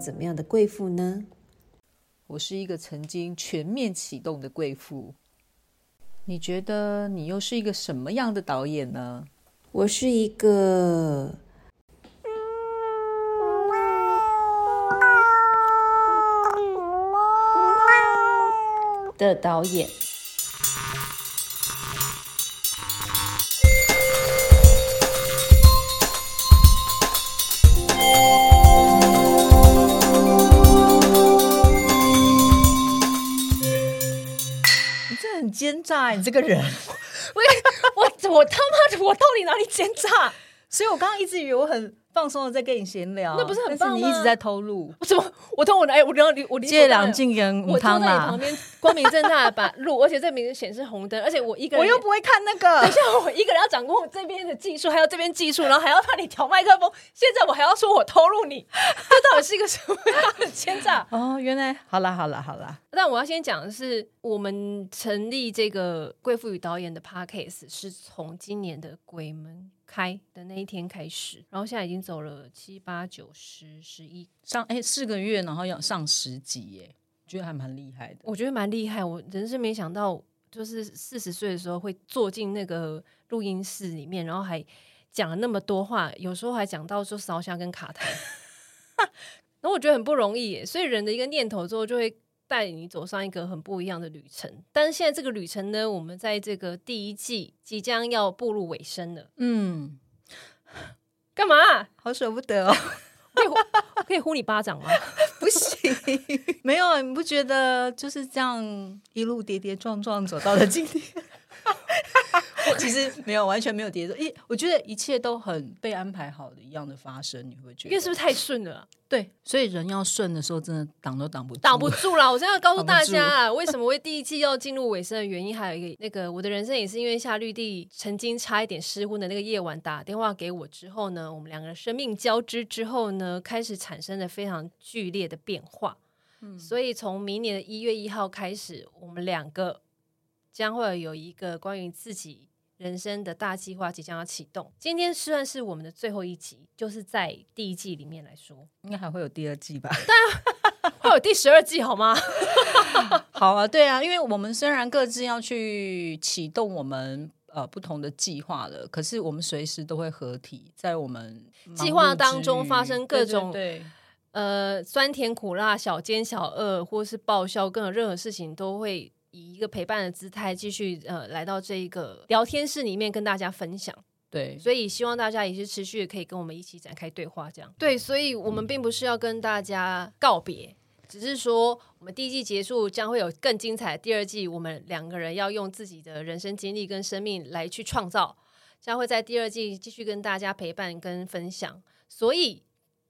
怎么样的贵妇呢？我是一个曾经全面启动的贵妇。你觉得你又是一个什么样的导演呢？我是一个的导演。奸诈，你这个人。我我我他妈的，我到底哪里奸诈？所以我刚刚一直以为我很放松的在跟你闲聊，那不是很但棒吗你一直在偷录，我怎么我偷我哎，我让你我借两进跟我坐在你旁，边，光明正大的把录，而且这名字显示红灯，而且我一个人我又不会看那个等一。下，我一个人要掌控这边的技术，还有这边技术，然后还要帮你调麦克风。现在我还要说我偷录你，这到底是一个什么样的奸诈？哦，原来好啦好啦好啦，但我要先讲的是，我们成立这个贵妇与导演的 podcast 是从今年的鬼门开的那一天开始，然后现在已经走了七八九十十一，上哎四个月，然后要上十集耶，觉得还蛮厉害的。我觉得蛮厉害。我真是没想到，就是四十岁的时候会坐进那个录音室里面，然后还讲了那么多话，有时候还讲到说烧香跟卡台，然后我觉得很不容易耶。所以人的一个念头之后，就会带你走上一个很不一样的旅程。但是现在这个旅程呢，我们在这个第一季即将要步入尾声了，嗯，干嘛？好舍不得哦。可以呼我可以呼你巴掌吗？不行，没有，你不觉得就是这样一路跌跌撞撞走到了今天？其实没有，完全没有跌撞，一我觉得一切都很被安排好的一样的发生，你会觉得？因为是不是太顺了啊、对，所以人要顺的时候，真的挡都挡不住，挡不住啦！我现在要告诉大家啊，为什么会第一季要进入尾声的原因，还有一个那个我的人生也是因为夏绿蒂曾经差一点失婚的那个夜晚打电话给我之后呢，我们两个人生命交织之后呢，开始产生了非常剧烈的变化。嗯所以从明年的一月一号开始，我们两个将会有一个关于自己人生的大计划即将要启动。今天算是我们的最后一集，就是在第一季里面来说，应该还会有第二季吧？会有第十二季好吗？好啊，对啊，因为我们虽然各自要去启动我们呃不同的计划了，可是我们随时都会合体，在我们计划当中发生各种对呃，酸甜苦辣、小奸小恶，或是爆笑，各种任何事情都会以一个陪伴的姿态继续呃来到这一个聊天室里面跟大家分享。对，所以希望大家也是持续地可以跟我们一起展开对话，这样对。所以我们并不是要跟大家告别，只是说我们第一季结束将会有更精彩的第二季，我们两个人要用自己的人生经历跟生命来去创造，将会在第二季继续跟大家陪伴跟分享。所以。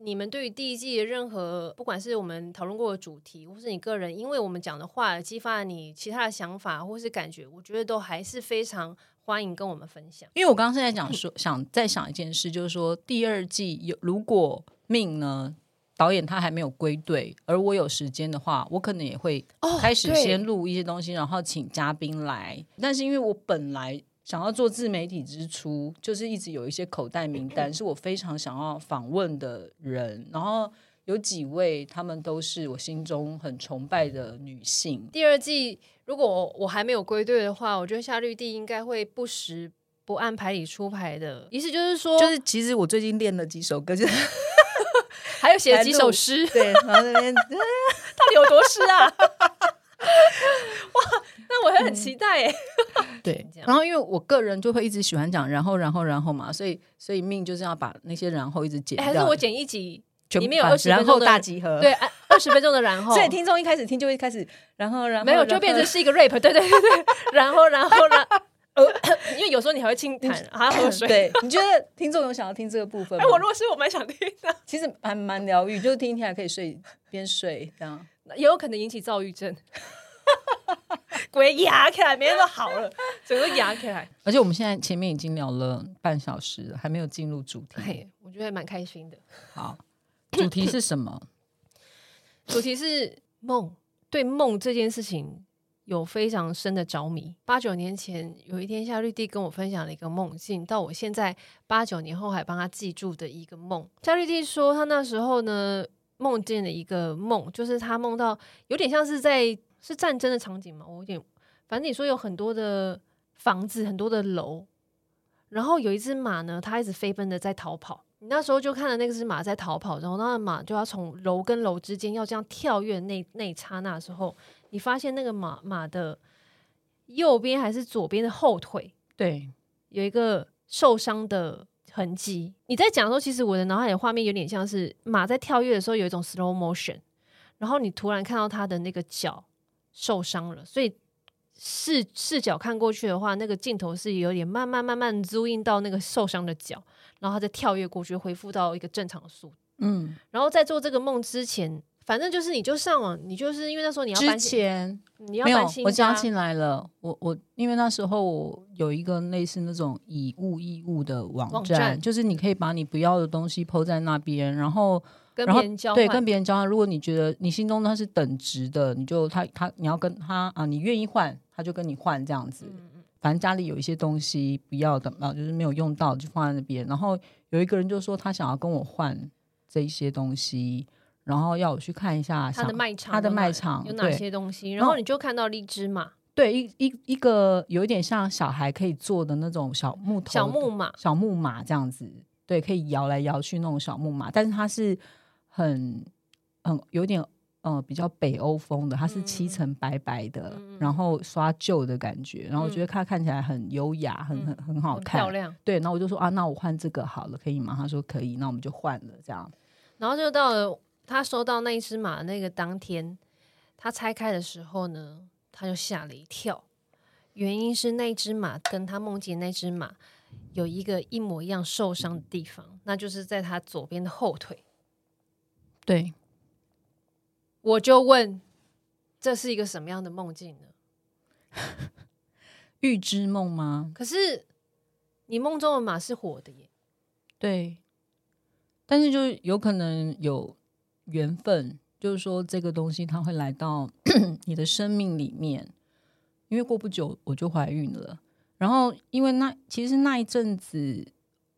你们对于第一季的任何，不管是我们讨论过的主题，或是你个人，因为我们讲的话激发了你其他的想法或是感觉，我觉得都还是非常欢迎跟我们分享。因为我刚刚是在讲说，想再想一件事，就是说第二季有如果命呢，导演他还没有归队，而我有时间的话，我可能也会哦开始先录一些东西，然后请嘉宾来。但是因为我本来想要做自媒体之初，就是一直有一些口袋名单，是我非常想要访问的人，然后有几位他们都是我心中很崇拜的女性。第二季如果我我还没有归队的话，我觉得夏绿蒂应该会不时不按牌理出牌的。意思就是说，就是其实我最近练了几首歌，就是 还有写了几首诗，对，然后那边 到底有多诗啊？我会很期待哎。对然后因为我个人就会一直喜欢讲然后然后然后嘛，所以所以命就是要把那些然后一直剪掉，哎还是我剪一集，里面有二十分然后钟的大集合，对，二十分钟的然后，所以听众一开始听就会开始然后然后没有就变成是一个 rap，对对对对，然后然后然呃，因为有时候你还会轻弹，还要喝水。对，你觉得听众有想要听这个部分吗？哎，我如果是我蛮想听的，其实还蛮疗愈，就是听一听还可以睡边睡这样。也有可能引起躁郁症。鬼压起来，明天都好了，整个压起来。而且我们现在前面已经聊了半小时了，还没有进入主题。嘿，我觉得还蛮开心的。好，主题是什么？主题是梦，对梦这件事情有非常深的着迷。八九年前有一天，夏绿蒂跟我分享了一个梦境，到我现在八九年后还帮他记住的一个梦。夏绿蒂说，他那时候呢梦见了一个梦，就是他梦到有点像是在是战争的场景吗，我有点反正你说有很多的房子，很多的楼，然后有一只马呢，它一直飞奔的在逃跑。你那时候就看到那只马在逃跑，然后那马就要从楼跟楼之间要这样跳跃，那那一刹那的时候，你发现那个马马的右边还是左边的后腿对，有一个受伤的痕迹。你在讲的时候，其实我的脑海里画面有点像是马在跳跃的时候有一种 slow motion，然后你突然看到它的那个脚受伤了，所以视视角看过去的话，那个镜头是有点慢慢慢慢 zoom in 到那个受伤的脚，然后它再跳跃过去，恢复到一个正常的速度。嗯，然后在做这个梦之前，反正就是你就上网，你就是因为那时候你要搬新，前你要没有搬新，家我加进来了。我我因为那时候我有一个类似那种以物易物的网站，网站就是你可以把你不要的东西抛在那边，然后跟然后别人交，对跟别人交换。如果你觉得你心中他是等值的，你就他他你要跟他啊，你愿意换，他就跟你换这样子。嗯反正家里有一些东西不要的啊，就是没有用到就放在那边。然后有一个人就说他想要跟我换这一些东西，然后要我去看一下他的卖场，他的卖场有哪些东西，然然后后你就看到了一只马，对一一一个有一点像小孩可以坐的那种小木头小木马，小木马这样子，对，可以摇来摇去那种小木马，但是它是很很有点呃比较北欧风的，它是漆成白白的，然后刷旧的感觉，然后我觉得它看起来很优雅，很很很好看，漂亮。对，然后我就说啊，那我换这个好了，可以吗？他说可以，那我们就换了这样。然后就到了他收到那一只马的那个当天，他拆开的时候呢，他就吓了一跳，原因是那只马跟他梦见那只马有一个一模一样受伤的地方，那就是在他左边的后腿。对，我就问，这是一个什么样的梦境呢？预知梦吗？可是你梦中的马是火的耶，对，但是就有可能有缘分，就是说这个东西它会来到 你的生命里面，因为过不久我就怀孕了，然后因为那其实那一阵子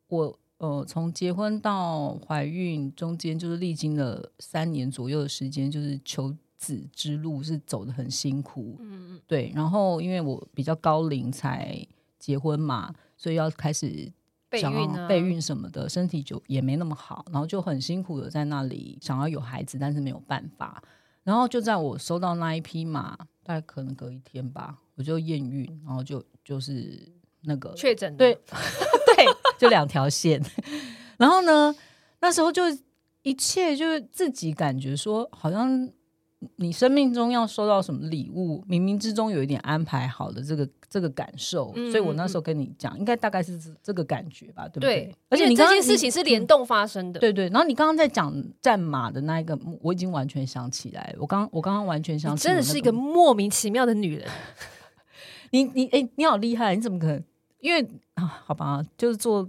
我呃从结婚到怀孕中间就是历经了三年左右的时间，就是求子之路是走的很辛苦，嗯嗯，对，然后因为我比较高龄才结婚嘛，所以要开始想备孕备孕什么的，身体就也没那么好，然后就很辛苦的在那里想要有孩子，但是没有办法。然后就在我收到那一批嘛，大概可能隔一天吧，我就验孕，然后就就是那个确诊的对 对，就两条线。然后呢，那时候就一切就是自己感觉说，好像你生命中要收到什么礼物，冥冥之中有一点安排好的这个这个感受。嗯所以我那时候跟你讲，应该大概是这这个感觉吧，对不对？对，而且你这件事情是联动发生的，对对，然后你刚刚在讲战马的那一个，我已经完全想起来。我刚我刚刚完全想起来那真的是一个莫名其妙的女人。你你哎、你好厉害！你怎么可能？因为啊，好吧，就是做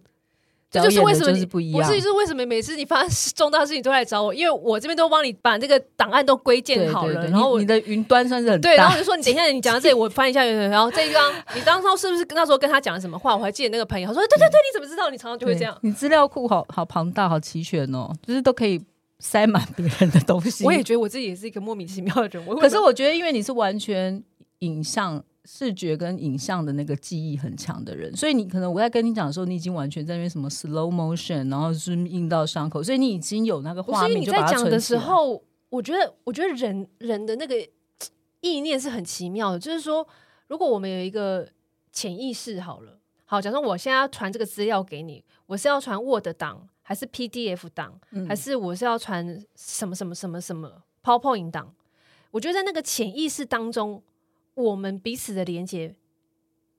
这就是为什么不一样，是，就是为什么每次你发生重大事情都来找我，因为我这边都帮你把这个档案都归建好了，对对然后我你你的云端算是很对，然后我就说你等一下，你讲到这里，我翻一下，然后这一张你当初是不是那时候跟他讲了什么话？我还记得那个朋友，他说对对对，你怎么知道？你常常就会这样。你资料库好好庞大，好齐全哦，就是都可以塞满别人的东西。我也觉得我自己也是一个莫名其妙的人，我可是我觉得，因为你是完全影像、视觉跟影像的那个记忆很强的人，所以你可能我在跟你讲的时候，你已经完全在那边什么 slow motion，然后是印到伤口，所以你已经有那个画面。所以，你在讲的时候，我觉得我觉得人人的那个意念是很奇妙的，就是说，如果我们有一个潜意识好了，好，假设我现在要传这个资料给你，我是要传 Word 档，还是 PDF 档，嗯还是我是要传什么什么什么什么 PowerPoint 档？我觉得在那个潜意识当中，我们彼此的连接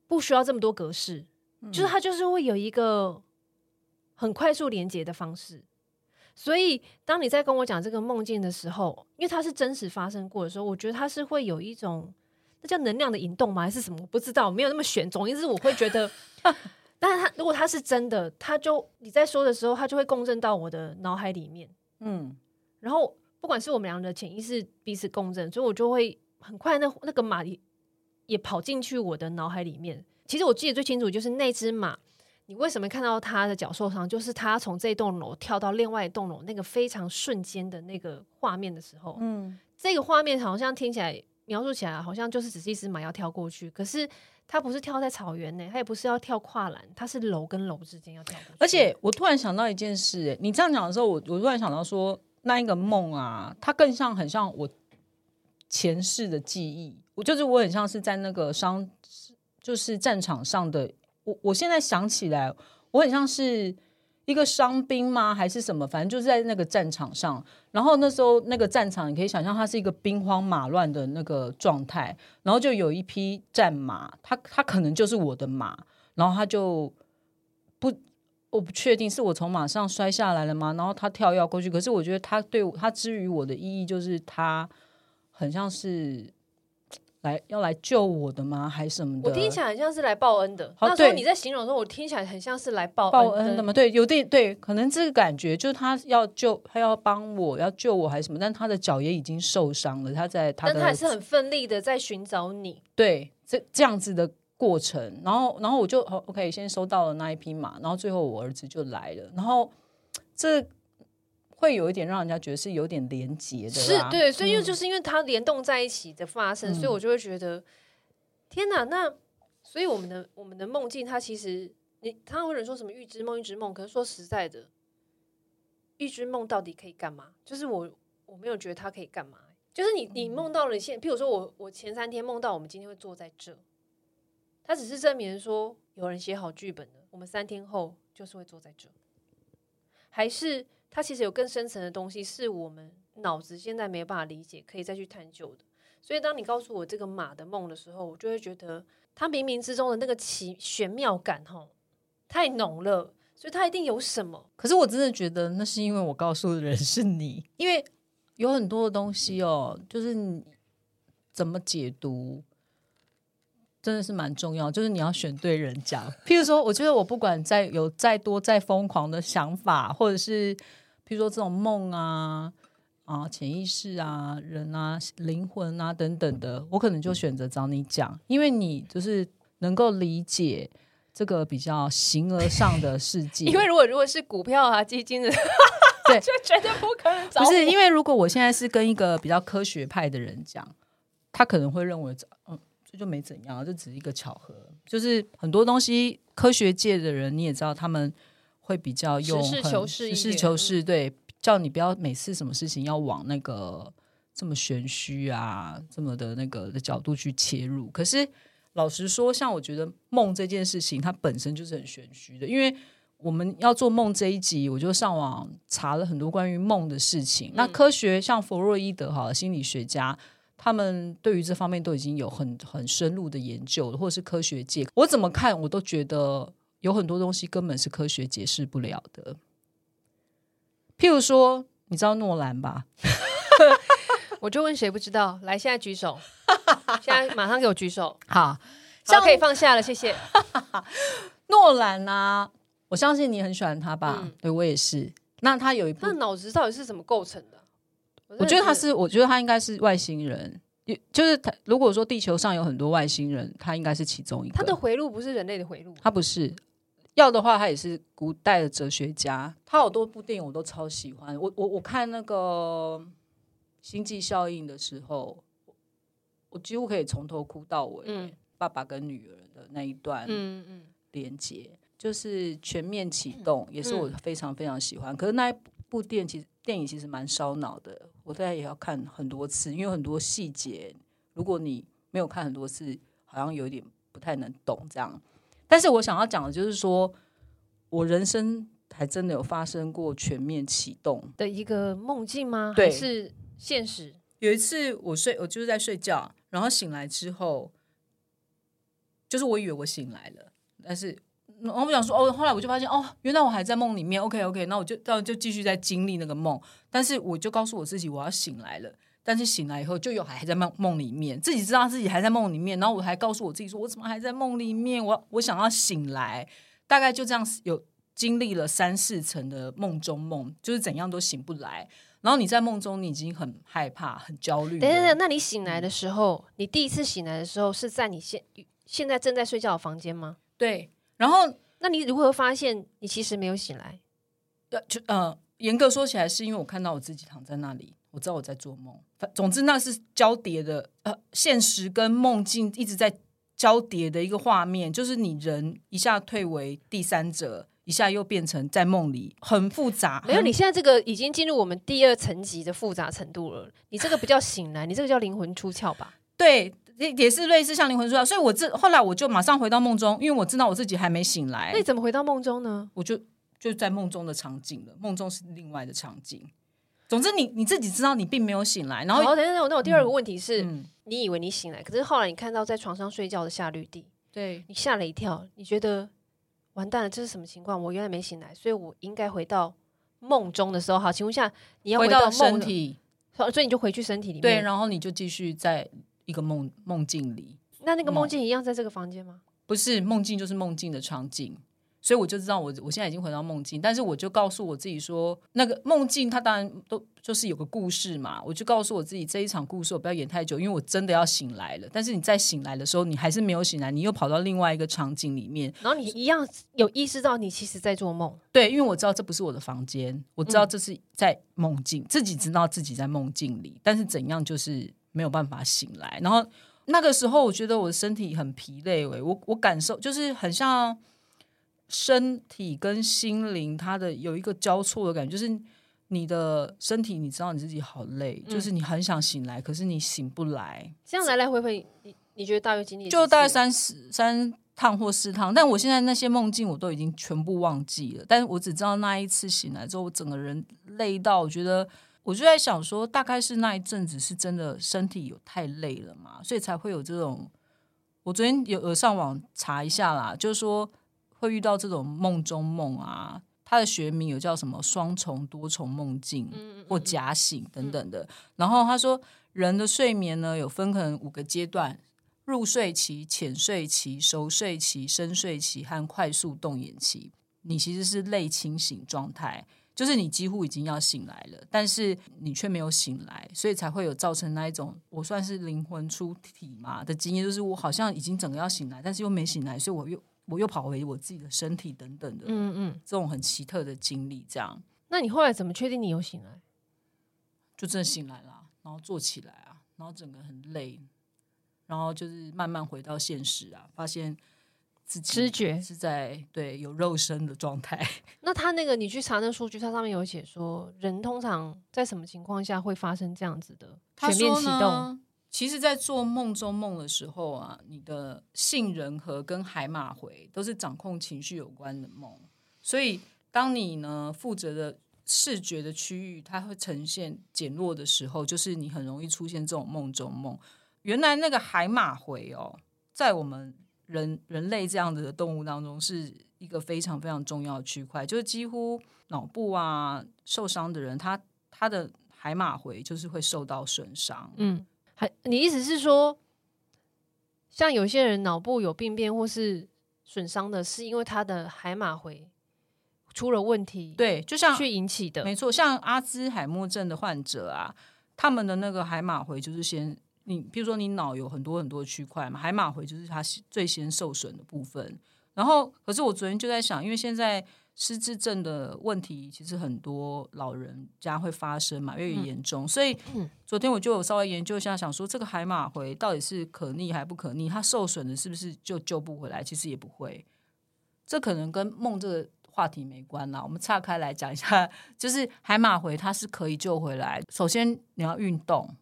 不需要这么多格式，就是它就是会有一个很快速连接的方式。所以，当你在跟我讲这个梦境的时候，因为它是真实发生过的时候，我觉得它是会有一种那叫能量的引动吗？还是什么？我不知道，没有那么玄。总之，我会觉得，但是它如果它是真的，它就你在说的时候，它就会共振到我的脑海里面。嗯，然后，不管是我们俩的潜意识彼此共振，所以我就会很快那那个马也也跑进去我的脑海里面。其实我记得最清楚就是那只马你为什么看到它的脚受伤？就是它从这栋楼跳到另外一栋楼那个非常瞬间的那个画面的时候，嗯，这个画面好像听起来描述起来好像就是只是一只马要跳过去，可是它不是跳在草原呢，它也不是要跳跨栏，它是楼跟楼之间要跳。而且我突然想到一件事、欸你这样讲的时候，我我突然想到说，那一个梦啊，它更像很像我前世的记忆。我就是我很像是在那个伤，就是战场上的。我我现在想起来，我很像是一个伤兵吗？还是什么？反正就是在那个战场上。然后那时候那个战场，你可以想象它是一个兵荒马乱的那个状态。然后就有一匹战马，它它可能就是我的马，然后它就不。我不确定是我从马上摔下来了吗？然后它跳跃过去，可是我觉得它对它之于我的意义就是它很像是来要来救我的吗？还是什么的？我听起来很像是来报恩的。好那时候你在形容的时候，我听起来很像是来报报恩恩的吗？对，有点对，可能这个感觉就是他要救，他要帮我，要救我还是什么？但他的脚也已经受伤了，他在他的但他还是很奋力的在寻找你。对这这样子的过程，然后然后我就好 OK，先收到了那一匹马，然后最后我儿子就来了，然后这会有一点让人家觉得是有点连结的，是对，所以因为嗯就是因为它联动在一起的发生，所以我就会觉得，天哪！那所以我们的我们的梦境，它其实你他会有人说什么预知梦、预知梦，可是说实在的，预知梦到底可以干嘛？就是我我没有觉得它可以干嘛。就是你你梦到了现，譬如说我我前三天梦到我们今天会坐在这，它只是证明说有人写好剧本了，我们三天后就是会坐在这，还是它其实有更深层的东西，是我们脑子现在没有办法理解，可以再去探究的。所以当你告诉我这个马的梦的时候，我就会觉得它冥冥之中的那个奇玄妙感，吼，太浓了，所以它一定有什么。可是我真的觉得那是因为我告诉的人是你，因为有很多的东西哦，就是你怎么解读，真的是蛮重要。就是你要选对人讲。譬如说，我觉得我不管再有再多再疯狂的想法，或者是譬如说这种梦啊。啊，潜意识啊，人啊，灵魂啊，等等的，我可能就选择找你讲，因为你就是能够理解这个比较形而上的世界。因为如果如果是股票啊、基金的，对 就绝对不可能找不是因为如果我现在是跟一个比较科学派的人讲，他可能会认为，嗯，这就没怎样，这只是一个巧合。就是很多东西，科学界的人你也知道，他们会比较用实事求是实事求是，对，叫你不要每次什么事情要往那个这么玄虚啊，这么的那个的角度去切入。可是老实说，像我觉得梦这件事情，它本身就是很玄虚的，因为。我们要做梦这一集，我就上网查了很多关于梦的事情。那科学像弗洛伊德哈心理学家，他们对于这方面都已经有很很深入的研究了，或者是科学界，我怎么看我都觉得有很多东西根本是科学解释不了的。譬如说，你知道诺兰吧？我就问谁不知道？来，现在举手，现在马上给我举手。好，好，像可以放下了，谢谢。诺兰啊，我相信你很喜欢他吧？嗯对我也是。那他有一部他脑子到底是怎么构成的？我觉得他是，我觉得他应该是外星人，也就是他。如果说地球上有很多外星人，他应该是其中一个。他的回路不是人类的回路，他不是要的话，他也是古代的哲学家。他好多部电影我都超喜欢。我我我看那个《星际效应》的时候，我几乎可以从头哭到尾。嗯爸爸跟女儿的那一段嗯嗯，连接，就是全面启动，也是我非常非常喜欢。可是那一部电其实电影其实蛮烧脑的，我大概也要看很多次，因为有很多细节，如果你没有看很多次，好像有点不太能懂这样。但是我想要讲的就是说，我人生还真的有发生过全面启动。的一个梦境吗？对还是现实？有一次我睡，我就是在睡觉，然后醒来之后，就是我以为我醒来了，但是然后我想说，哦，后来我就发现，哦，原来我还在梦里面。OK OK，那我就那我就继续在经历那个梦，但是我就告诉我自己，我要醒来了。但是醒来以后，就有还在梦梦里面，自己知道自己还在梦里面，然后我还告诉我自己说，我怎么还在梦里面？我我想要醒来，大概就这样有经历了三四层的梦中梦，就是怎样都醒不来。然后你在梦中，你已经很害怕、很焦虑了。等等等，那你醒来的时候，你第一次醒来的时候是在你现现在正在睡觉的房间吗？对，然后那那你如何发现你其实没有醒来？呃，就呃，严格说起来，是因为我看到我自己躺在那里，我知道我在做梦。反总之，那是交叠的，呃，现实跟梦境一直在交叠的一个画面，就是你人一下退为第三者，一下又变成在梦里，很复杂。没有，你现在这个已经进入我们第二层级的复杂程度了。你这个不叫醒来，你这个叫灵魂出窍吧？对，也也是类似像灵魂出窍，所以我这后来我就马上回到梦中，因为我知道我自己还没醒来那你，怎么回到梦中呢？我就就在梦中的场景了，梦中是另外的场景。总之你，你自己知道你并没有醒来，然后那我第二个问题是，嗯，你以为你醒来，可是后来你看到在床上睡觉的夏绿蒂，对，你吓了一跳，你觉得完蛋了，这是什么情况？我原来没醒来，所以我应该回到梦中的时候。好，请问一下，你要回到身体，所以你就回去身体里面。对，然后你就继续在一个梦梦境里，那那个梦境一样在这个房间吗？不是梦境就是梦境的场景，所以我就知道我我现在已经回到梦境，但是我就告诉我自己说，那个梦境它当然都就是有个故事嘛，我就告诉我自己这一场故事我不要演太久，因为我真的要醒来了。但是你在醒来的时候，你还是没有醒来，你又跑到另外一个场景里面，然后你一样有意识到你其实在做梦。对，因为我知道这不是我的房间，我知道这是在梦境，自己知道自己在梦境里，但是怎样就是没有办法醒来。然后那个时候，我觉得我的身体很疲累，喂，我我感受就是很像身体跟心灵它的有一个交错的感觉，就是你的身体你知道你自己好累，就是你很想醒来，可是你醒不来，这样来来回回，你你觉得大约经历就大概三十三趟或四趟，但我现在那些梦境我都已经全部忘记了，但是我只知道那一次醒来之后，我整个人累到，我觉得我就在想说，大概是那一阵子是真的身体有太累了嘛，所以才会有这种。我昨天有有上网查一下啦，就是说会遇到这种梦中梦啊，它的学名有叫什么双重多重梦境或假醒等等的。然后他说，人的睡眠呢有分可能五个阶段：入睡期、浅睡期、熟睡期、深睡期和快速动眼期。你其实是类清醒状态，就是你几乎已经要醒来了，但是你却没有醒来，所以才会有造成那一种我算是灵魂出体嘛的经验，就是我好像已经整个要醒来，但是又没醒来，所以我又我又跑回我自己的身体等等的，嗯嗯。这种很奇特的经历，这样那你后来怎么确定你有醒来？就真的醒来了，然后坐起来啊，然后整个很累，然后就是慢慢回到现实啊，发现自己知觉是在对有肉身的状态。那他那个你去查那数据，它上面有写说，人通常在什么情况下会发生这样子的全面启动？其实，在做梦中梦的时候啊，你的杏仁核跟海马回都是掌控情绪有关的梦，所以当你呢负责的视觉的区域，它会呈现减弱的时候，就是你很容易出现这种梦中梦。原来那个海马回哦，在我们人人类这样子的动物当中，是一个非常非常重要的区块，就是几乎脑部啊受伤的人，他他的海马回就是会受到损伤。嗯，还你意思是说，像有些人脑部有病变或是损伤的，是因为他的海马回出了问题，对，就像去引起的。没错，像阿兹海默症的患者啊，他们的那个海马回就是先你，比如说你脑有很多很多的区块嘛，海马回就是它最先受损的部分。然后，可是我昨天就在想，因为现在失智症的问题其实很多老人家会发生嘛，越来越严重，所以昨天我就有稍微研究一下，想说这个海马回到底是可逆还不可逆？它受损的是不是就救不回来？其实也不会，这可能跟梦这个话题没关啦。我们岔开来讲一下，就是海马回它是可以救回来。首先你要运动，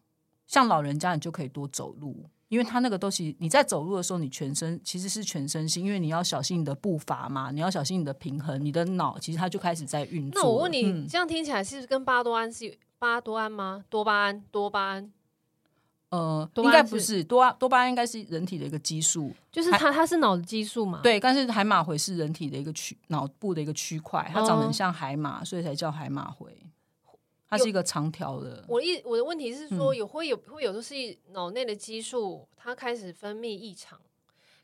像老人家你就可以多走路。因为它那个东西，你在走路的时候，你全身其实是全身心，因为你要小心你的步伐嘛，你要小心你的平衡，你的脑其实它就开始在运作。那我问你，嗯这样听起来是不是跟巴多胺是巴多胺吗？多巴胺，多巴胺呃，多应该不是是多巴多巴胺，应该是人体的一个激素，就是它它是脑的激素嘛？，对，但是海马回是人体的一个区脑部的一个区块，它长得哦很像海马，所以才叫海马回。它是一个长条的，我一我的问题是说，嗯有会有会有的是脑内的激素它开始分泌异常，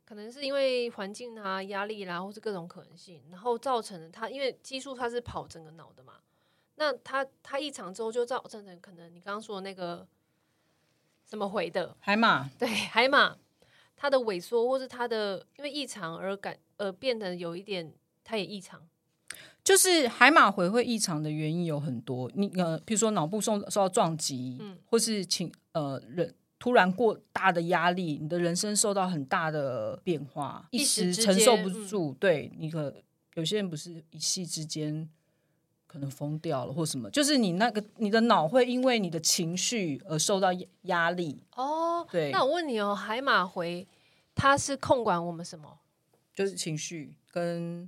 可能是因为环境啊、压力啦，或是各种可能性，然后造成的它因为激素它是跑整个脑的嘛，那它它异常之后就造成成可能你刚刚说的那个什么回的，海马对海马它的萎缩或是它的因为异常而感而变得有一点它也异常？就是海马回会异常的原因有很多，你呃，比如说脑部受受到撞击，嗯。或是情呃人突然过大的压力，你的人生受到很大的变化，一一时承受不住，对你可有些人不是一夕之间可能疯掉了或什么，就是你那个你的脑会因为你的情绪而受到压压力，哦，对，那我问你哦，海马回它是控管我们什么？就是情绪跟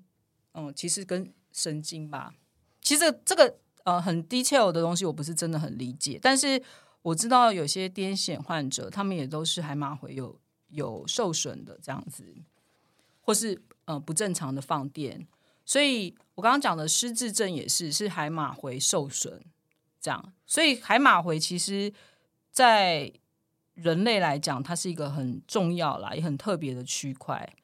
嗯，其实跟神经吧。其实这个呃很 detail 的东西，我不是真的很理解，但是我知道有些癫痫患者，他们也都是海马回有有受损的这样子，或是呃不正常的放电。所以我刚刚讲的失智症也是是海马回受损这样，所以海马回其实在人类来讲，它是一个很重要啦，也很特别的区块。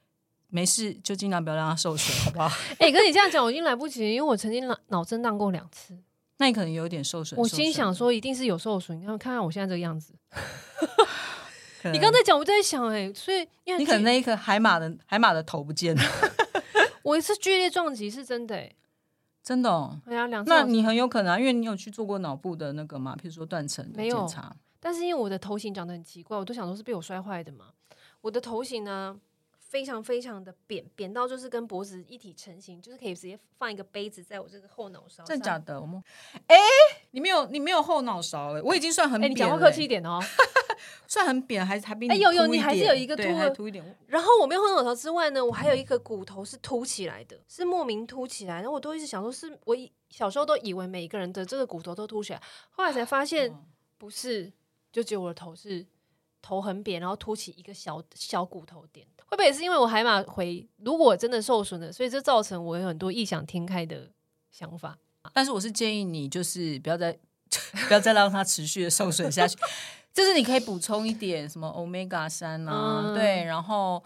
没事，就尽量不要让它受损，好不好？哎、跟你这样讲，我已经来不及，因为我曾经脑脑震荡过两次。那你可能有点受损。我心想，说，一定是有受损。你看，看看我现在这个样子。你刚才讲，我就在想、哎，所以因为你可能那一颗海马的海马的头不见了，我一次剧烈撞击是真的、哎，真的、哦。哎呀，两次那你很有可能、啊，因为你有去做过脑部的那个嘛，譬如说断层的没有检查。但是因为我的头型长得很奇怪，我都想说是被我摔坏的嘛。我的头型呢，非常非常的扁，扁到就是跟脖子一体成型，就是可以直接放一个杯子在我这个后脑勺上。真假的？我们哎、你没有你没有后脑勺了、我已经算很哎、扁了、你讲话客气一点哦。算很扁，还还比你哎有有你还是有一个对凸的还凸一点。然后我没有后脑勺之外呢，我还有一个骨头是凸起来的，是莫名凸起来。然后我都一直想说是，我小时候都以为每一个人的这个骨头都凸起来，后来才发现嗯不是，就只有我的头是头很扁，然后凸起一个小小骨头点。会不会也是因为我海马回如果真的受损了，所以这造成我有很多异想天开的想法？但是我是建议你，就是不要再 不要再让它持续的受损下去。就是你可以补充一点什么 omega 三啊，嗯对，然后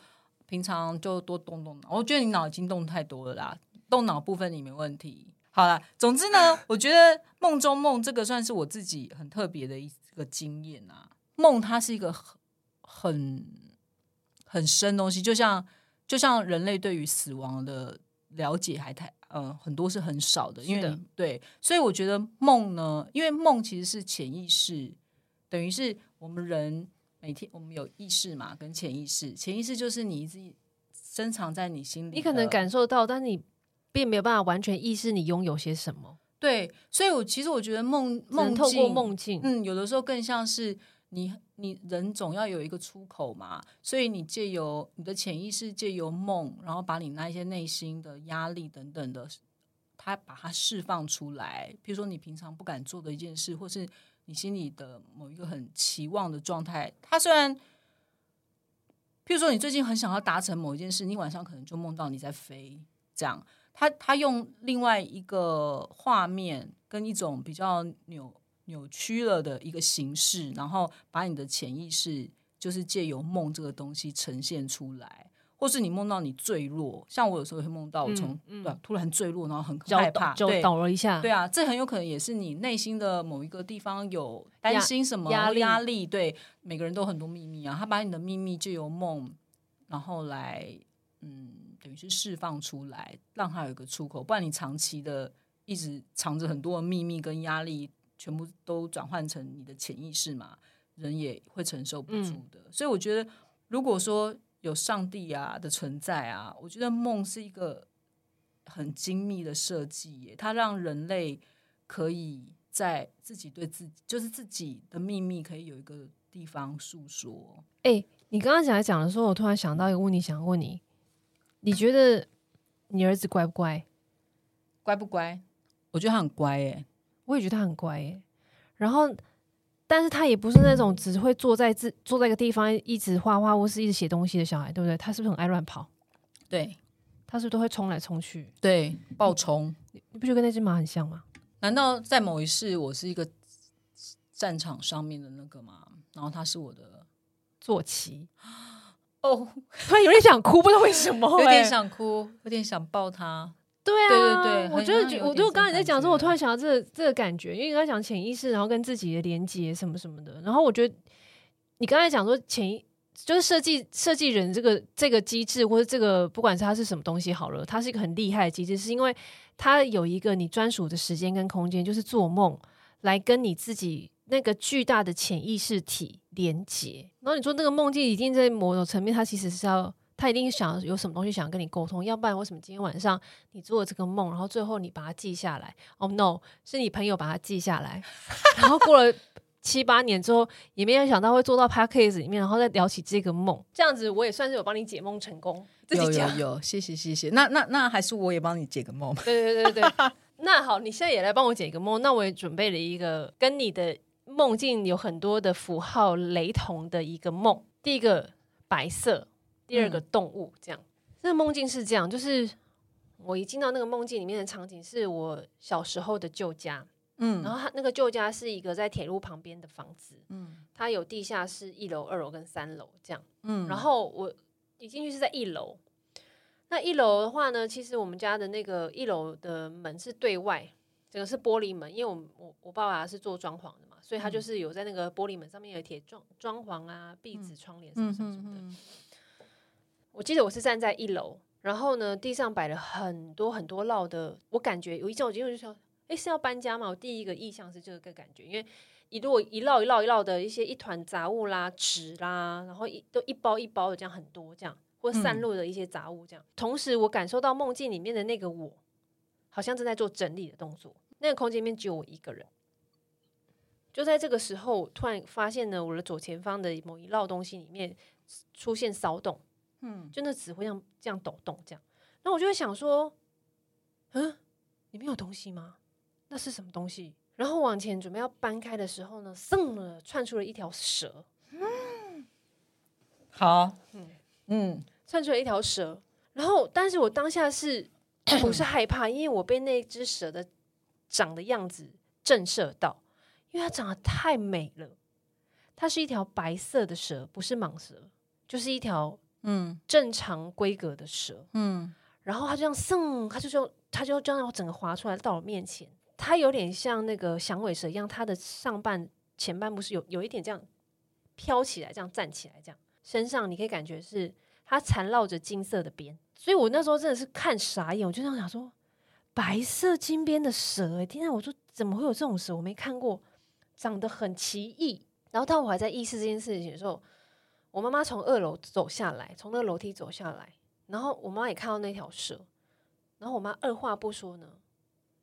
平常就多动动脑。我觉得你脑已经动太多了啦，动脑部分你没问题。好啦，总之呢，我觉得梦中梦这个算是我自己很特别的一个经验啊。梦它是一个很很很深的东西，就像就像人类对于死亡的了解还太呃很多是很少的，因为对，所以我觉得梦呢，因为梦其实是潜意识，等于是我们人每天我们有意识嘛，跟潜意识，潜意识就是你一直深藏在你心里，你可能感受到，但你并没有办法完全意识你拥有些什么，对，所以我其实我觉得梦梦透过境梦境。嗯，有的时候更像是你你人总要有一个出口嘛，所以你借由你的潜意识，借由梦，然后把你那一些内心的压力等等的，它把它释放出来。比如说你平常不敢做的一件事，或是你心里的某一个很期望的状态，它虽然。譬如说，你最近很想要达成某一件事，你晚上可能就梦到你在飞，这样。他他用另外一个画面跟一种比较扭扭曲了的一个形式，然后把你的潜意识就是借由梦这个东西呈现出来，或是你梦到你坠落，像我有时候会梦到我从、嗯嗯对啊突然坠落，然后很害怕，就倒了一下，对啊，这很有可能也是你内心的某一个地方有担心什么压力压力。对，每个人都很多秘密啊，他把你的秘密借由梦，然后来嗯，等于是释放出来，让他有一个出口。不然你长期的一直藏着很多的秘密跟压力，全部都转换成你的潜意识嘛，人也会承受不住的。所以我觉得，如果说有上帝啊的存在啊，我觉得梦是一个很精密的设计耶，它让人类可以在自己对自己，就是自己的秘密，可以有一个地方诉说。哎、你刚刚讲来讲的时候，我突然想到一个问题，想问你：你觉得你儿子乖不乖？乖不乖？我觉得他很乖耶。我也觉得他很乖耶。然后，但是他也不是那种只会坐在自坐在一个地方一直画画或是一直写东西的小孩，对不对？他是不是很爱乱跑？对他是不是都会冲来冲去？对，暴冲。你不觉得跟那只马很像吗？难道在某一世我是一个战场上面的那个吗？然后他是我的坐骑，哦，突然有点想哭，不知道为什么、有点哎想哭，有点想抱他。对啊，对对对我觉得我就刚才在讲的时候，我突然想到这个这个感觉，因为你刚才讲潜意识，然后跟自己的连接什么什么的，然后我觉得你刚才讲说潜意就是设计设计人这个这个机制，或者这个不管是它是什么东西好了，它是一个很厉害的机制，是因为它有一个你专属的时间跟空间，就是做梦来跟你自己那个巨大的潜意识体连接。然后你说那个梦境一定在某种层面，它其实是要。他一定想有什么东西想跟你沟通，要不然为什么今天晚上你做了这个梦，然后最后你把它记下来？哦，no，是你朋友把它记下来，然后过了七八年之后，也没有想到会做到 p a c k a g e 里面，然后再聊起这个梦，这样子我也算是有帮你解梦成功。有有有，谢谢谢谢。那那那还是我也帮你解个梦。对对对对对。那好，你现在也来帮我解一个梦。那我也准备了一个跟你的梦境有很多的符号雷同的一个梦。第一个白色。第二个动物，这样，这个梦境是这样，就是我一进到那个梦境里面的场景，是我小时候的旧家，嗯，然后他那个旧家是一个在铁路旁边的房子，嗯，它有地下室、一楼、二楼跟三楼这样，嗯，然后我一进去是在一楼，那一楼的话呢，其实我们家的那个一楼的门是对外，整个是玻璃门，因为我我我爸爸是做装潢的嘛，所以他就是有在那个玻璃门上面有贴装装潢啊、壁纸、窗帘什么什么什么的。我记得我是站在一楼，然后呢，地上摆了很多很多烙的，我感觉有一阵我进去就说，哎，是要搬家吗？我第一个意向是这个感觉，因为一摞一烙一烙一烙的一些一团杂物啦、纸啦，然后一都一包一包的这样很多这样，或散落的一些杂物这样。同时，我感受到梦境里面的那个我，好像正在做整理的动作。那个空间里面只有我一个人。就在这个时候，突然发现呢，我的左前方的某一烙东西里面出现骚动。嗯，就那纸会这样这样抖动，这样，那我就会想说，嗯，里面有东西吗？那是什么东西？然后往前准备要搬开的时候呢，嗖了窜出了一条蛇。嗯，好，嗯嗯，窜出了一条蛇。然后，但是我当下是不是害怕？因为我被那只蛇的长的样子震慑到，因为它长得太美了。它是一条白色的蛇，不是蟒蛇，就是一条。嗯，正常规格的蛇，嗯，然后它就这样蹭，它就就它就这样整个滑出来到我面前。它有点像那个响尾蛇一样，它的上半前半部是有有一点这样飘起来，这样站起来，这样身上你可以感觉是它缠绕着金色的边。所以我那时候真的是看傻眼，我就这样想说，白色金边的蛇，哎，天啊！我说怎么会有这种蛇？我没看过，长得很奇异。然后当我还在意识这件事情的时候。我妈妈从二楼走下来，从那个楼梯走下来，然后我妈也看到那条蛇，然后我妈二话不说呢，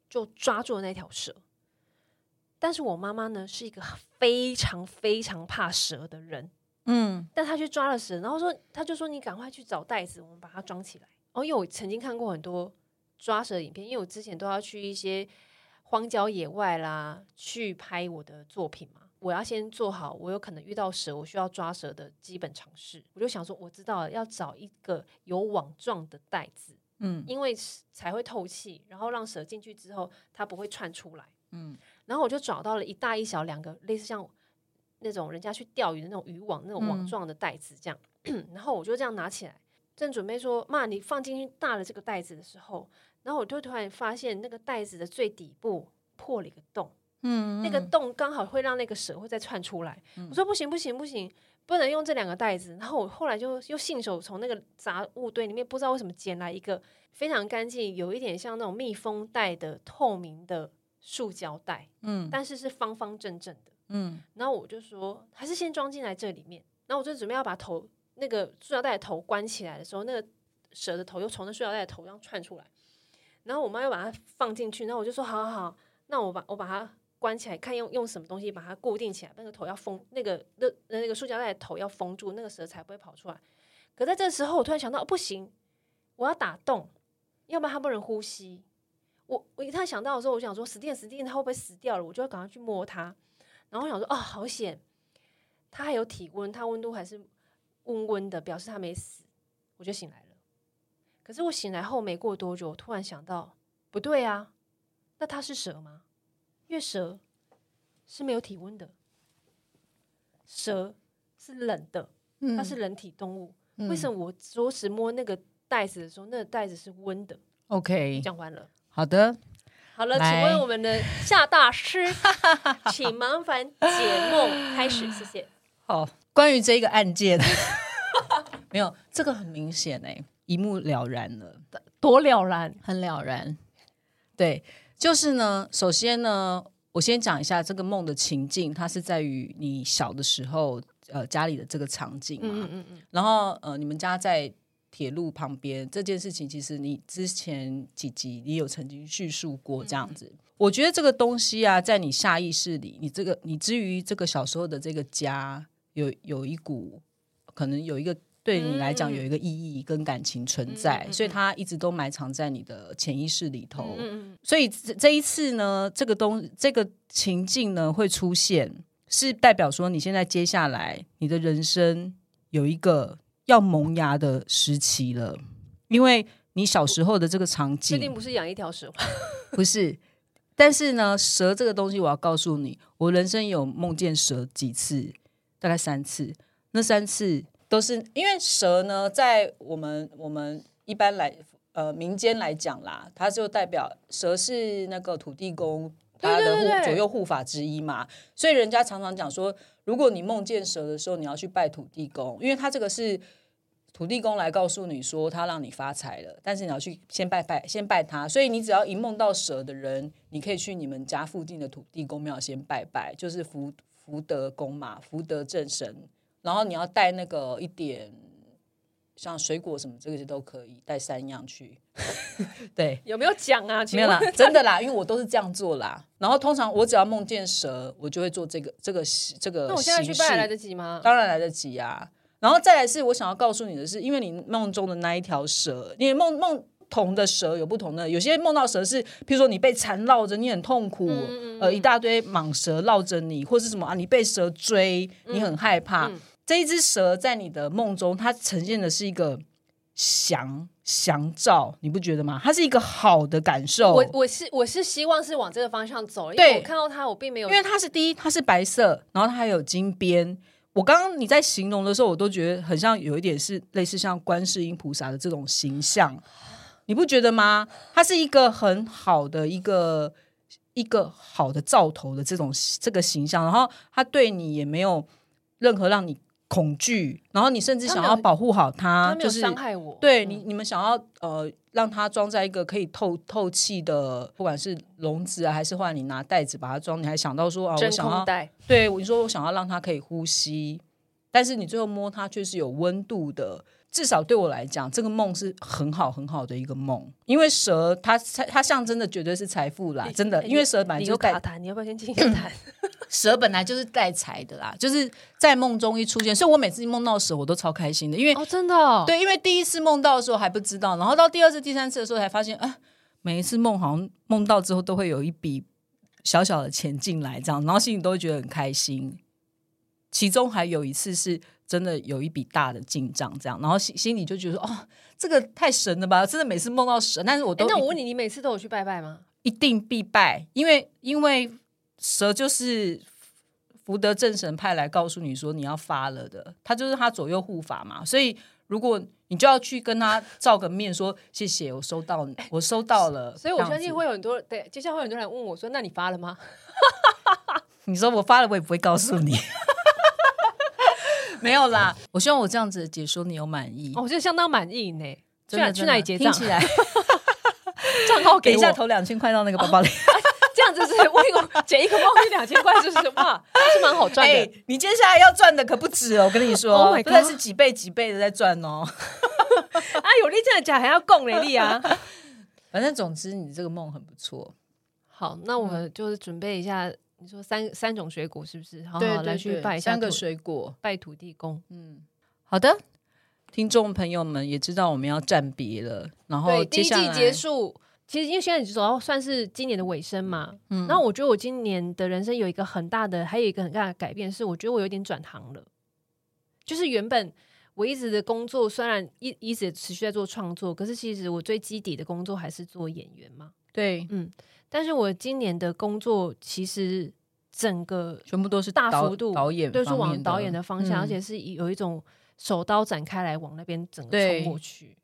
就抓住了那条蛇。但是我妈妈呢是一个非常非常怕蛇的人，嗯，但她去抓了蛇，然后说，她就说你赶快去找袋子，我们把它装起来。哦，因为我曾经看过很多抓蛇影片，因为我之前都要去一些荒郊野外啦，去拍我的作品嘛。我要先做好，我有可能遇到蛇，我需要抓蛇的基本常识。我就想说，我知道了，要找一个有网状的袋子，嗯，因为才会透气，然后让蛇进去之后，它不会窜出来，嗯。然后我就找到了一大一小两个类似像那种人家去钓鱼的那种渔网那种网状的袋子，这样。然后我就这样拿起来，正准备说：“妈，你放进去大的这个袋子的时候，然后我就突然发现那个袋子的最底部破了一个洞。”嗯，那个洞刚好会让那个蛇会再窜出来。我说不行不行不行，不能用这两个袋子。然后我后来就又信手从那个杂物堆里面不知道为什么捡来一个非常干净，有一点像那种密封袋的透明的塑胶袋，嗯，但是是方方正正的，嗯。然后我就说还是先装进来这里面。然后我就准备要把头那个塑料袋的头关起来的时候，那个蛇的头又从那塑料袋的头上窜出来。然后我妈又把它放进去。然后我就说好好好，那我把我把它。关起来看用用什么东西把它固定起来，那个头要封，那个那那个塑胶袋的头要封住，那个蛇才不会跑出来。可在这时候，我突然想到，不行，我要打洞，要不然它不能呼吸。我我一旦想到的时候，我想说死定死定，它会不会死掉了？我就要赶快去摸它。然后我想说，哦，好险，它还有体温，它温度还是温温的，表示它没死。我就醒来了。可是我醒来后没过多久，我突然想到，不对啊，那它是蛇吗？月蛇是没有体温的，蛇是冷的，它是人体动物。为什么我着实摸那个袋子的时候，那个袋子是温的？OK，讲完了。好的，好了，请问我们的夏大师，请麻烦解梦开始，谢谢。好，关于这个案件。没有这个很明显哎、一目了然了。多了然。很了然。对，就是呢，首先呢，我先讲一下这个梦的情境，它是在于你小的时候，呃，家里的这个场景嘛。嗯嗯嗯，然后呃，你们家在铁路旁边这件事情，其实你之前几集你有曾经叙述过这样子。我觉得这个东西啊，在你下意识里，你这个你至于这个小时候的这个家，有有一股可能有一个对你来讲有一个意义跟感情存在，所以它一直都埋藏在你的潜意识里头。所以这这一次呢，这个东这个情境呢会出现，是代表说你现在接下来你的人生有一个要萌芽的时期了，因为你小时候的这个场景确定不是养一条蛇？不是。但是呢，蛇这个东西，我要告诉你，我人生有梦见蛇几次，大概三次。那三次都是因为蛇呢，在我们我们一般来呃民间来讲啦，它就代表蛇是那个土地公他的护左右护法之一嘛，所以人家常常讲说，如果你梦见蛇的时候，你要去拜土地公，因为他这个是土地公来告诉你说他让你发财了，但是你要去先拜拜，先拜他。所以你只要一梦到蛇的人，你可以去你们家附近的土地公庙先拜拜，就是福福德公嘛，福德正神。然后你要带那个一点像水果什么这个都可以，带三样去。对，有没有讲啊？请没有啦，真的啦，因为我都是这样做啦。然后通常我只要梦见蛇，我就会做这个这个这个。那我现在去拜来得及吗？当然来得及啊。然后再来是我想要告诉你的是，因为你梦中的那一条蛇，你梦梦同的蛇有不同的，有些梦到蛇是，譬如说你被缠绕着，你很痛苦，嗯呃，一大堆蟒蛇绕着你，或是什么啊，你被蛇追，你很害怕。嗯这一只蛇在你的梦中，它呈现的是一个祥祥兆，你不觉得吗？它是一个好的感受。我我是我是希望是往这个方向走，因对为我看到它，我并没有因为它是第一，它是白色，然后它还有金边。我刚刚你在形容的时候，我都觉得很像有一点是类似像观世音菩萨的这种形象，你不觉得吗？它是一个很好的一个一个好的兆头的这种这个形象，然后它对你也没有任何让你恐惧，然后你甚至想要保护好它，它就是伤害我。嗯对你，你们想要呃让它装在一个可以透透气的，不管是笼子啊，还是后来你拿袋子把它装，你还想到说啊，我想要对你说我想要让它可以呼吸，但是你最后摸它却是有温度的。至少对我来讲，这个梦是很好很好的一个梦，因为蛇它它它象征的绝对是财富啦，真的，哎因为蛇本来就带你要不要先进一下？蛇本来就是带财的啦，就是在梦中一出现，所以我每次梦到蛇我都超开心的，因为哦，真的哦，对，因为第一次梦到的时候还不知道，然后到第二次、第三次的时候才发现，啊，每一次梦好像梦到之后都会有一笔小小的钱进来，这样，然后心里都会觉得很开心。其中还有一次是真的有一笔大的进账，这样，然后心心里就觉得说，哦，这个太神了吧！真的每次梦到神，但是我哎都，那我问你，你每次都有去拜拜吗？一定必拜，因为因为蛇就是福德正神派来告诉你说你要发了的，他就是他左右护法嘛，所以如果你就要去跟他照个面说谢谢，我收到，我收到了，所以我相信会有很多对，接下来会有很多人问我说：“那你发了吗 你说我发了，我也不会告诉你。没有啦，我希望我这样子的解说你有满意？”。哦，我觉得相当满意呢。去哪去哪里结账？听起来，账号给一下投两千块到那个包包里。这样子是我一个解一个猫咪两千块，就是哇，是蛮好赚哎、的。你接下来要赚的可不止哦，我跟你说 Oh 真的是几倍几倍的在赚哦。啊，有力真的假还要供雷利啊！反正总之，你这个梦很不错。好，那我们就是准备一下，你说三三种水果是不是？好好来去拜三个水果。拜土地公。嗯，好的，听众朋友们也知道我们要暂别了，然后对，第一季结束。其实因为现在主要算是今年的尾声嘛，嗯那我觉得我今年的人生有一个很大的，还有一个很大的改变是，我觉得我有点转行了。就是原本我一直的工作，虽然一一直持续在做创作，可是其实我最基底的工作还是做演员嘛。对，嗯但是我今年的工作其实整个全部都是大幅度导演，都是往导演的方向，嗯而且是有一种手刀展开来往那边整个对冲过去。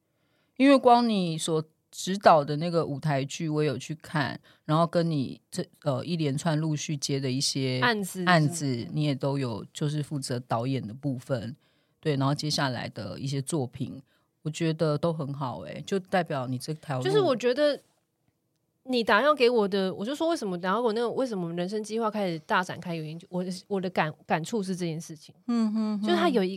因为光你所指导的那个舞台剧，我有去看，然后跟你这呃一连串陆续接的一些案子案子，你也都有就是负责导演的部分。对，然后接下来的一些作品，我觉得都很好、哎，就代表你这条路就是我觉得你打电话给我的，我就说为什么打电话给我那个为什么人生计划开始大展开原因，就我的我的感感触是这件事情，嗯哼就是他有一，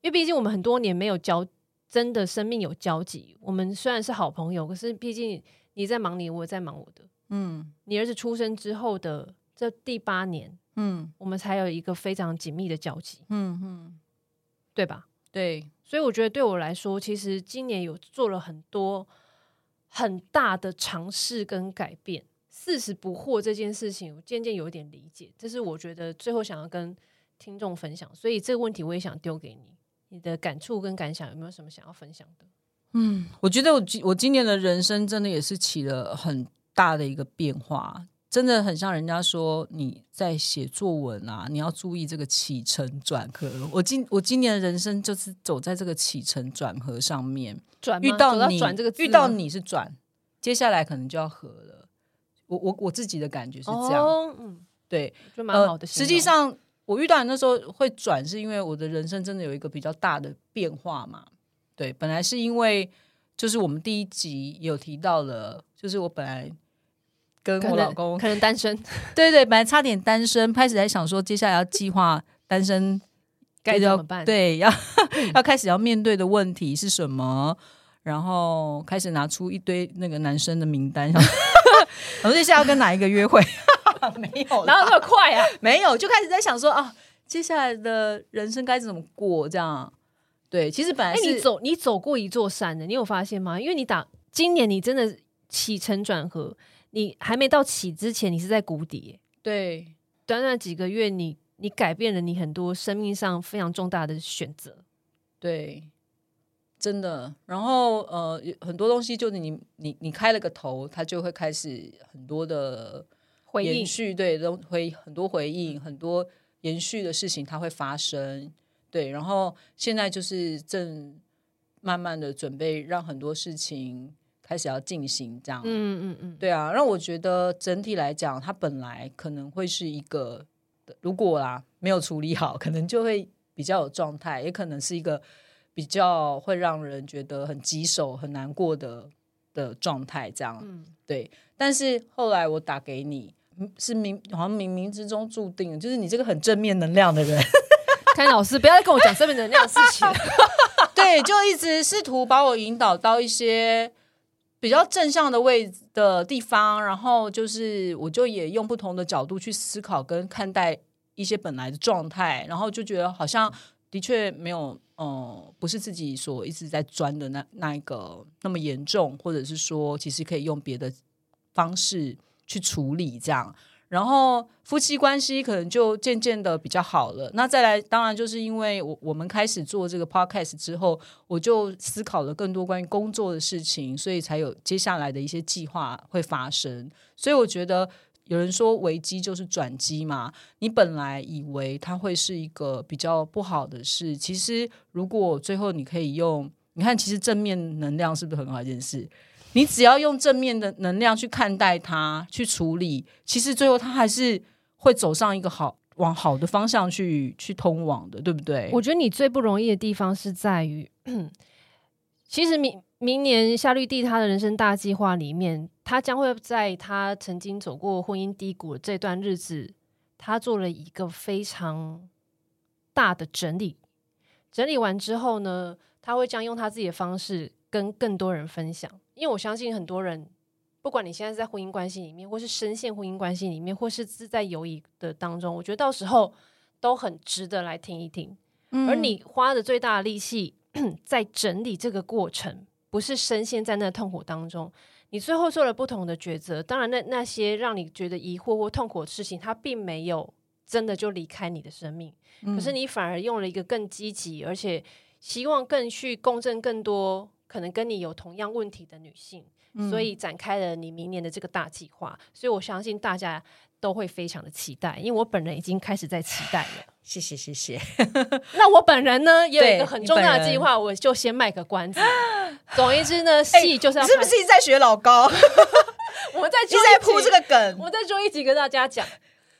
因为毕竟我们很多年没有交，真的生命有交集。我们虽然是好朋友，可是毕竟你在忙你，我在忙我的。嗯你儿子出生之后的这第八年，嗯我们才有一个非常紧密的交集，嗯哼，对吧？对，所以我觉得对我来说，其实今年有做了很多很大的尝试跟改变。四十不惑这件事情，我渐渐有点理解，这是我觉得最后想要跟听众分享。所以这个问题我也想丢给你，你的感触跟感想有没有什么想要分享的？嗯，我觉得我今我今年的人生真的也是起了很大的一个变化，真的很像人家说你在写作文啊，你要注意这个起承转合。我今我今年的人生就是走在这个起承转合上面，转遇到你转这个遇到你是转，接下来可能就要合了。我我我自己的感觉是这样，哦，嗯，对，就蛮好的、呃。实际，上，我遇到你那时候会转，是因为我的人生真的有一个比较大的变化嘛。对，本来是因为就是我们第一集有提到了，就是我本来跟我老公，可能单身，对对，本来差点单身，开始在想说接下来要计划单身该怎么办？，对，要 要开始要面对的问题是什么？然后开始拿出一堆那个男生的名单，想我 说接下来要跟哪一个约会？没有，哪有那么快啊？没有，就开始在想说啊，接下来的人生该怎么过？这样对，其实本来你走你走过一座山的，你有发现吗？因为你打今年你真的起承转合，你还没到起之前，你是在谷底耶。对短短几个月你，你改变了你很多生命上非常重大的选择。对，真的。然后呃，很多东西就是你你你开了个头，它就会开始很多的回应延续，对，都回很多回应，很多延续的事情它会发生。对，然后现在就是正慢慢的准备让很多事情开始要进行，这样。嗯嗯嗯，对啊，让我觉得整体来讲，它本来可能会是一个，如果啦没有处理好，可能就会比较有状态，也可能是一个比较会让人觉得很棘手、很难过的的状态。这样，嗯对。但是后来我打给你，嗯是冥好像冥冥之中注定的，就是你这个很正面能量的人，看老师不要再跟我讲正面能量的事情了。对，就一直试图把我引导到一些比较正向的位置的地方，然后就是我就也用不同的角度去思考跟看待一些本来的状态，然后就觉得好像的确没有，嗯，不是自己所一直在钻的那那一个那么严重，或者是说其实可以用别的方式去处理这样。然后夫妻关系可能就渐渐的比较好了。那再来，当然就是因为我我们开始做这个 podcast 之后，我就思考了更多关于工作的事情，所以才有接下来的一些计划会发生。所以我觉得有人说危机就是转机嘛，你本来以为它会是一个比较不好的事，其实如果最后你可以用，你看，其实正面能量是不是很好一件事？你只要用正面的能量去看待它，去处理，其实最后它还是会走上一个好往好的方向去去通往的，对不对？我觉得你最不容易的地方是在于，其实明明年夏绿蒂他的人生大计划里面，他将会在他曾经走过婚姻低谷的这段日子，他做了一个非常大的整理。整理完之后呢，他会将用他自己的方式跟更多人分享。因为我相信很多人，不管你现在是在婚姻关系里面，或是深陷婚姻关系里面，或是自在友谊的当中，我觉得到时候都很值得来听一听。嗯而你花的最大的力气在整理这个过程，不是深陷在那痛苦当中。你最后做了不同的抉择，当然那那些让你觉得疑惑或痛苦的事情，它并没有真的就离开你的生命，可是你反而用了一个更积极，而且希望更去共振更多可能跟你有同样问题的女性，所以展开了你明年的这个大计划。所以我相信大家都会非常的期待，因为我本人已经开始在期待了。谢谢谢谢，那我本人呢，也有一个很重要的计划，我就先卖个关子。总而言之呢，戏就是要你是不是一直在学老高？我们在一直在铺这个，梗我？们再做一集跟大家讲。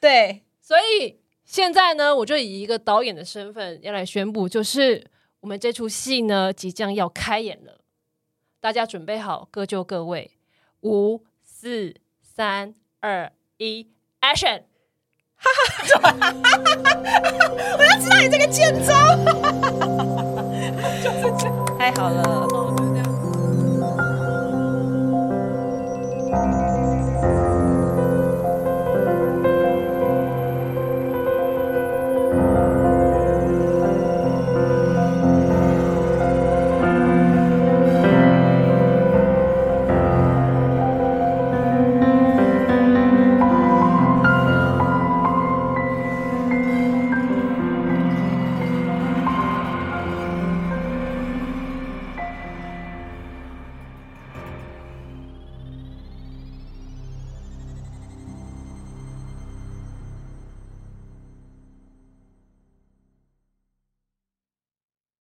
对，所以现在呢，我就以一个导演的身份要来宣布，就是我们这出戏呢即将要开演了，大家准备好，各就各位，五四三二一，Action！哈哈哈！我要知道你这个贱招，哈哈哈！太好了。